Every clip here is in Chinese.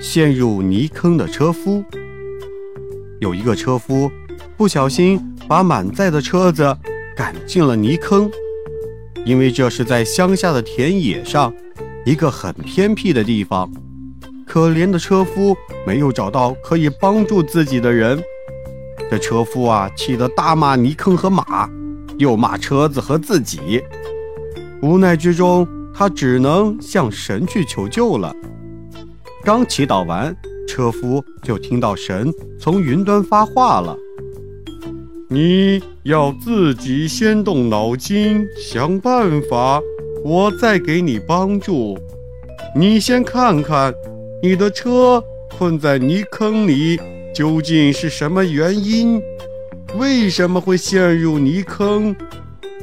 陷入泥坑的车夫。有一个车夫不小心把满载的车子赶进了泥坑，因为这是在乡下的田野上，一个很偏僻的地方。可怜的车夫没有找到可以帮助自己的人，这车夫啊，气得大骂泥坑和马，又骂车子和自己。无奈之中，他只能向神去求救了。刚祈祷完，车夫就听到神从云端发话了：“你要自己先动脑筋想办法，我再给你帮助。你先看看。”你的车困在泥坑里，究竟是什么原因？为什么会陷入泥坑？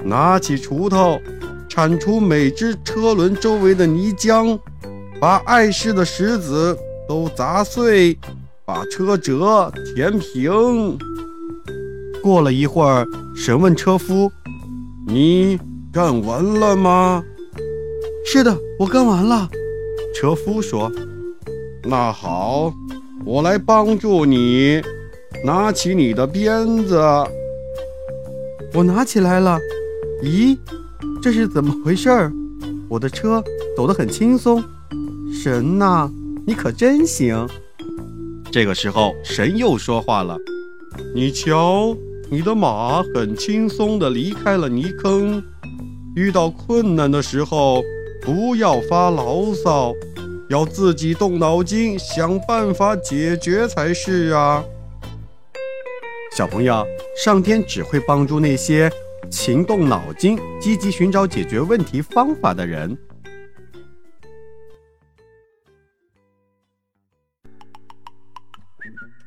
拿起锄头，铲除每只车轮周围的泥浆，把碍事的石子都砸碎，把车辙填平。过了一会儿，神问车夫：“你干完了吗？”“是的，我干完了。”车夫说。那好，我来帮助你。拿起你的鞭子。我拿起来了。咦，这是怎么回事儿？我的车走得很轻松。神呐，你可真行！这个时候，神又说话了：“你瞧，你的马很轻松地离开了泥坑。遇到困难的时候，不要发牢骚。”要自己动脑筋想办法解决才是啊！小朋友，上天只会帮助那些勤动脑筋、积极寻找解决问题方法的人。